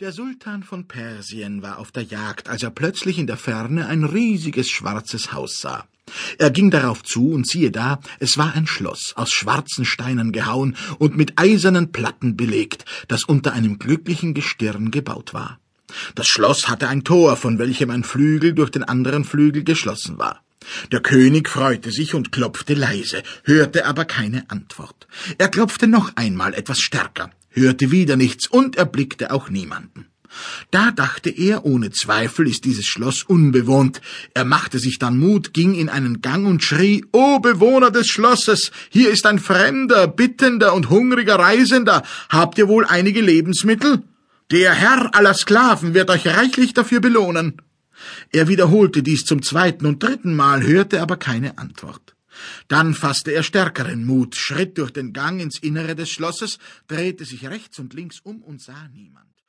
Der Sultan von Persien war auf der Jagd, als er plötzlich in der Ferne ein riesiges schwarzes Haus sah. Er ging darauf zu, und siehe da, es war ein Schloss, aus schwarzen Steinen gehauen und mit eisernen Platten belegt, das unter einem glücklichen Gestirn gebaut war. Das Schloss hatte ein Tor, von welchem ein Flügel durch den anderen Flügel geschlossen war. Der König freute sich und klopfte leise, hörte aber keine Antwort. Er klopfte noch einmal etwas stärker, hörte wieder nichts und erblickte auch niemanden. Da dachte er, ohne Zweifel ist dieses Schloss unbewohnt. Er machte sich dann Mut, ging in einen Gang und schrie, O Bewohner des Schlosses, hier ist ein fremder, bittender und hungriger Reisender. Habt ihr wohl einige Lebensmittel? Der Herr aller Sklaven wird euch reichlich dafür belohnen. Er wiederholte dies zum zweiten und dritten Mal, hörte aber keine Antwort. Dann fasste er stärkeren Mut, schritt durch den Gang ins Innere des Schlosses, drehte sich rechts und links um und sah niemand.